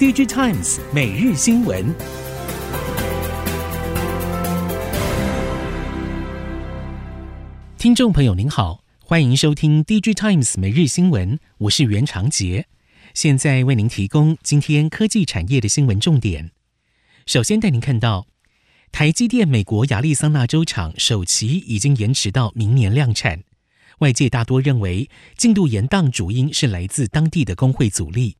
DJ Times 每日新闻，听众朋友您好，欢迎收听 DJ Times 每日新闻，我是袁长杰，现在为您提供今天科技产业的新闻重点。首先带您看到，台积电美国亚利桑那州厂首期已经延迟到明年量产，外界大多认为进度延宕主因是来自当地的工会阻力。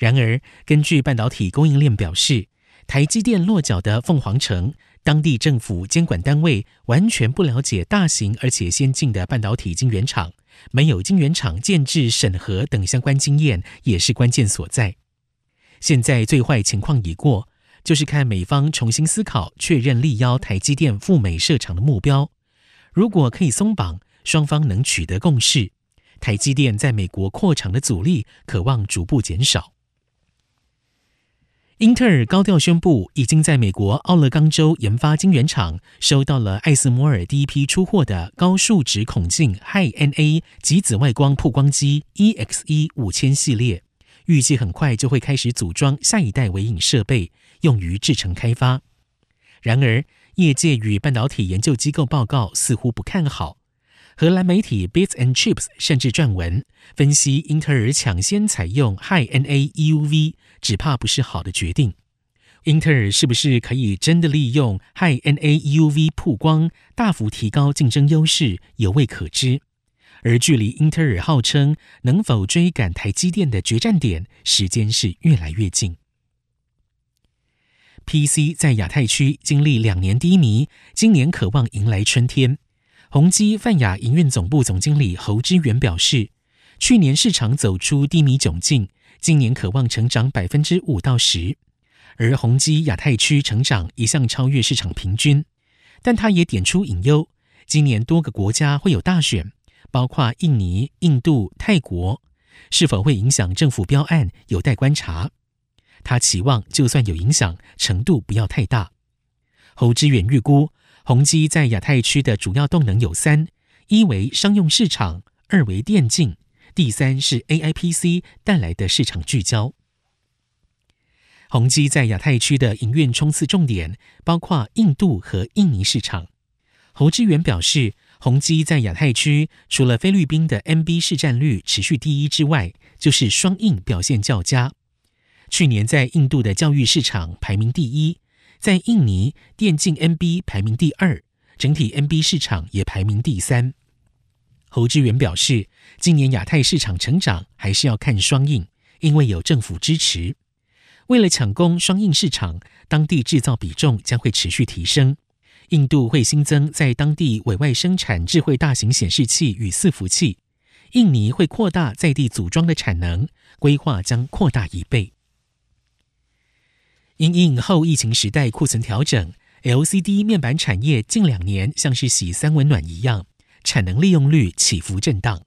然而，根据半导体供应链表示，台积电落脚的凤凰城，当地政府监管单位完全不了解大型而且先进的半导体晶圆厂，没有晶圆厂建制审核等相关经验，也是关键所在。现在最坏情况已过，就是看美方重新思考，确认力邀台积电赴美设厂的目标。如果可以松绑，双方能取得共识，台积电在美国扩厂的阻力可望逐步减少。英特尔高调宣布，已经在美国奥勒冈州研发晶圆厂收到了艾斯摩尔第一批出货的高数值孔径 High-NA 极紫外光曝光机 EXE 五千系列，预计很快就会开始组装下一代微影设备，用于制程开发。然而，业界与半导体研究机构报告似乎不看好。荷兰媒体 Bits and Chips 甚至撰文分析，英特尔抢先采用 High-NA EUV，只怕不是好的决定。英特尔是不是可以真的利用 High-NA EUV 曝光，大幅提高竞争优势，犹未可知。而距离英特尔号称能否追赶台积电的决战点，时间是越来越近。PC 在亚太区经历两年低迷，今年渴望迎来春天。宏基泛亚营运总部总经理侯之元表示，去年市场走出低迷窘境，今年可望成长百分之五到十。而宏基亚太区成长一向超越市场平均，但他也点出隐忧：今年多个国家会有大选，包括印尼、印度、泰国，是否会影响政府标案，有待观察。他期望就算有影响，程度不要太大。侯之远预估。宏基在亚太区的主要动能有三：一为商用市场，二为电竞，第三是 AIPC 带来的市场聚焦。宏基在亚太区的营运冲刺重点包括印度和印尼市场。侯志远表示，宏基在亚太区除了菲律宾的 MB 市占率持续第一之外，就是双印表现较佳。去年在印度的教育市场排名第一。在印尼，电竞 NB 排名第二，整体 NB 市场也排名第三。侯志远表示，今年亚太市场成长还是要看双印，因为有政府支持。为了抢攻双印市场，当地制造比重将会持续提升。印度会新增在当地委外生产智慧大型显示器与伺服器，印尼会扩大在地组装的产能，规划将扩大一倍。因应后疫情时代库存调整，LCD 面板产业近两年像是洗三温暖一样，产能利用率起伏震荡。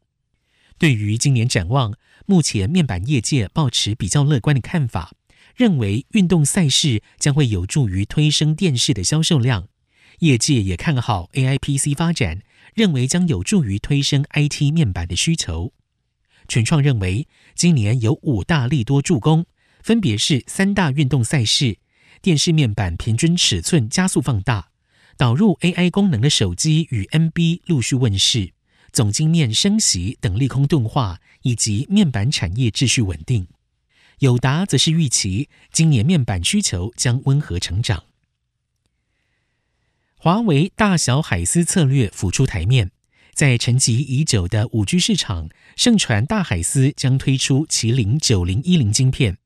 对于今年展望，目前面板业界抱持比较乐观的看法，认为运动赛事将会有助于推升电视的销售量。业界也看好 AIPC 发展，认为将有助于推升 IT 面板的需求。群创认为，今年有五大利多助攻。分别是三大运动赛事、电视面板平均尺寸加速放大、导入 AI 功能的手机与 NB 陆续问世、总晶面升级等利空钝化，以及面板产业秩序稳定。友达则是预期今年面板需求将温和成长。华为大小海思策略浮出台面，在沉寂已久的五 G 市场，盛传大海思将推出麒麟九零一零晶片。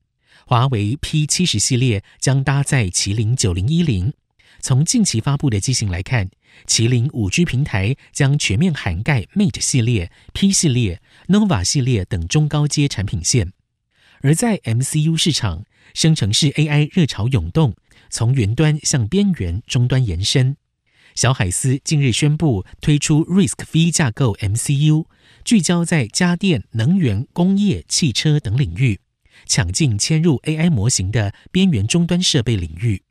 华为 P 七十系列将搭载麒麟九零一零。从近期发布的机型来看，麒麟五 G 平台将全面涵盖 Mate 系列、P 系列、Nova 系列等中高阶产品线。而在 MCU 市场，生成式 AI 热潮涌动，从云端向边缘终端延伸。小海思近日宣布推出 RISC-V 架构 MCU，聚焦在家电、能源、工业、汽车等领域。抢进嵌入 AI 模型的边缘终端设备领域。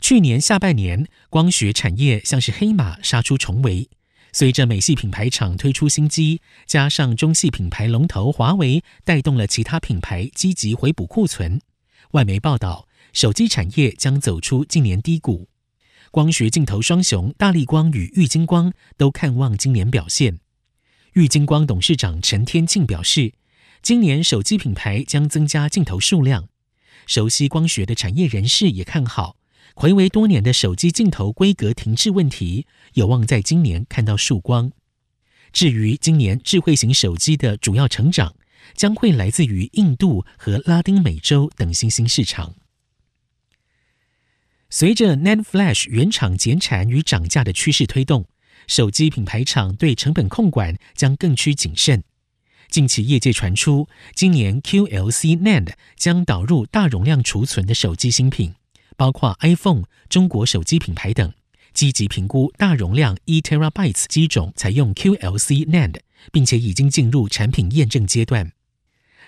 去年下半年，光学产业像是黑马杀出重围，随着美系品牌厂推出新机，加上中系品牌龙头华为带动了其他品牌积极回补库存。外媒报道，手机产业将走出近年低谷。光学镜头双雄大立光与玉晶光都看望今年表现。玉晶光董事长陈天庆表示，今年手机品牌将增加镜头数量。熟悉光学的产业人士也看好。睽违多年的手机镜头规格停滞问题，有望在今年看到曙光。至于今年智慧型手机的主要成长，将会来自于印度和拉丁美洲等新兴市场。随着 NAND Flash 原厂减产与涨价的趋势推动，手机品牌厂对成本控管将更趋谨慎。近期业界传出，今年 QLC NAND 将导入大容量储存的手机新品。包括 iPhone、中国手机品牌等，积极评估大容量一 TB 机种采用 QLC NAND，并且已经进入产品验证阶段。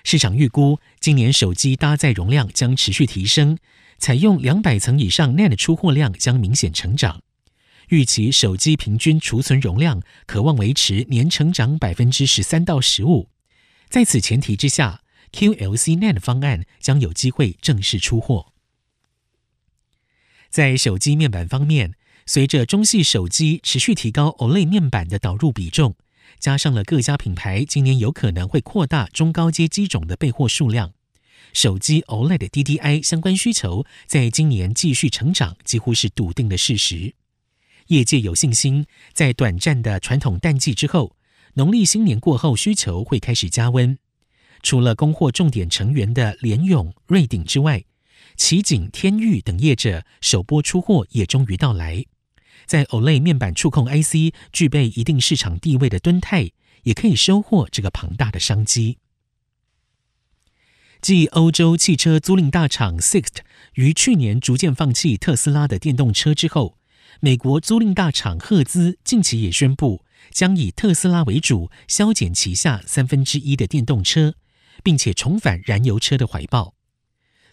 市场预估，今年手机搭载容量将持续提升，采用两百层以上 NAND 出货量将明显成长。预期手机平均储存容量可望维持年成长百分之十三到十五。在此前提之下，QLC NAND 方案将有机会正式出货。在手机面板方面，随着中系手机持续提高 OLED 面板的导入比重，加上了各家品牌今年有可能会扩大中高阶机种的备货数量，手机 OLED DDI 相关需求在今年继续成长，几乎是笃定的事实。业界有信心，在短暂的传统淡季之后，农历新年过后需求会开始加温。除了供货重点成员的联咏、瑞鼎之外，奇景、天钰等业者首波出货也终于到来，在 OLED 面板触控 IC 具备一定市场地位的敦泰，也可以收获这个庞大的商机。继欧洲汽车租赁大厂 Sixt 于去年逐渐放弃特斯拉的电动车之后，美国租赁大厂赫兹近期也宣布将以特斯拉为主，削减旗下三分之一的电动车，并且重返燃油车的怀抱。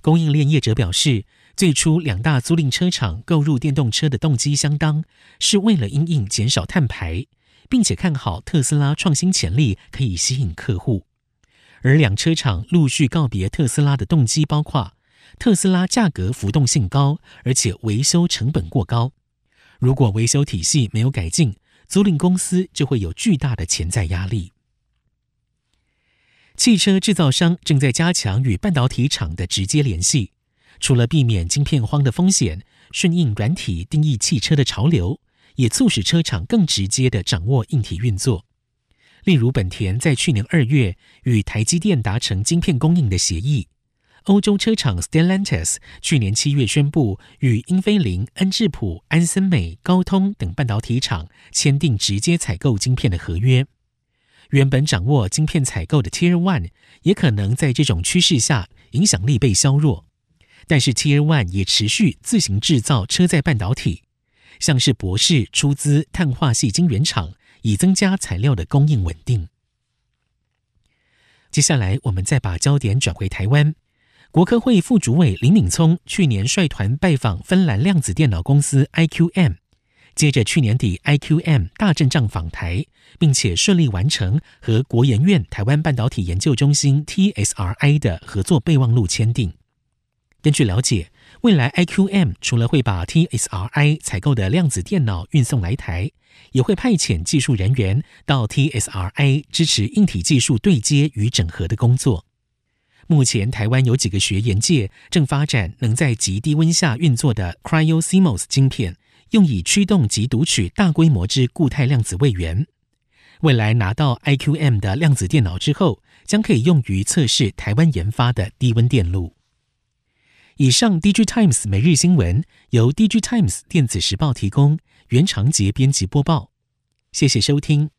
供应链业者表示，最初两大租赁车厂购入电动车的动机相当，是为了因应减少碳排，并且看好特斯拉创新潜力可以吸引客户。而两车厂陆续告别特斯拉的动机包括：特斯拉价格浮动性高，而且维修成本过高。如果维修体系没有改进，租赁公司就会有巨大的潜在压力。汽车制造商正在加强与半导体厂的直接联系，除了避免晶片荒的风险，顺应软体定义汽车的潮流，也促使车厂更直接的掌握硬体运作。例如，本田在去年二月与台积电达成晶片供应的协议；欧洲车厂 Stellantis 去年七月宣布与英飞凌、恩智浦、安森美、高通等半导体厂签订直接采购晶片的合约。原本掌握晶片采购的 Tier One 也可能在这种趋势下影响力被削弱，但是 Tier One 也持续自行制造车载半导体，像是博世出资碳化矽晶圆厂，以增加材料的供应稳定。接下来，我们再把焦点转回台湾，国科会副主委林敏聪去年率团拜访芬兰量子电脑公司 IQM。接着去年底，IQM 大阵仗访台，并且顺利完成和国研院台湾半导体研究中心 TSRI 的合作备忘录签订。根据了解，未来 IQM 除了会把 TSRI 采购的量子电脑运送来台，也会派遣技术人员到 TSRI 支持硬体技术对接与整合的工作。目前，台湾有几个学研界正发展能在极低温下运作的 Cryo CMOS 晶片。用以驱动及读取大规模之固态量子位元。未来拿到 IQM 的量子电脑之后，将可以用于测试台湾研发的低温电路。以上，DIGITIMES 每日新闻由 DIGITIMES 电子时报提供，袁长杰编辑播报。谢谢收听。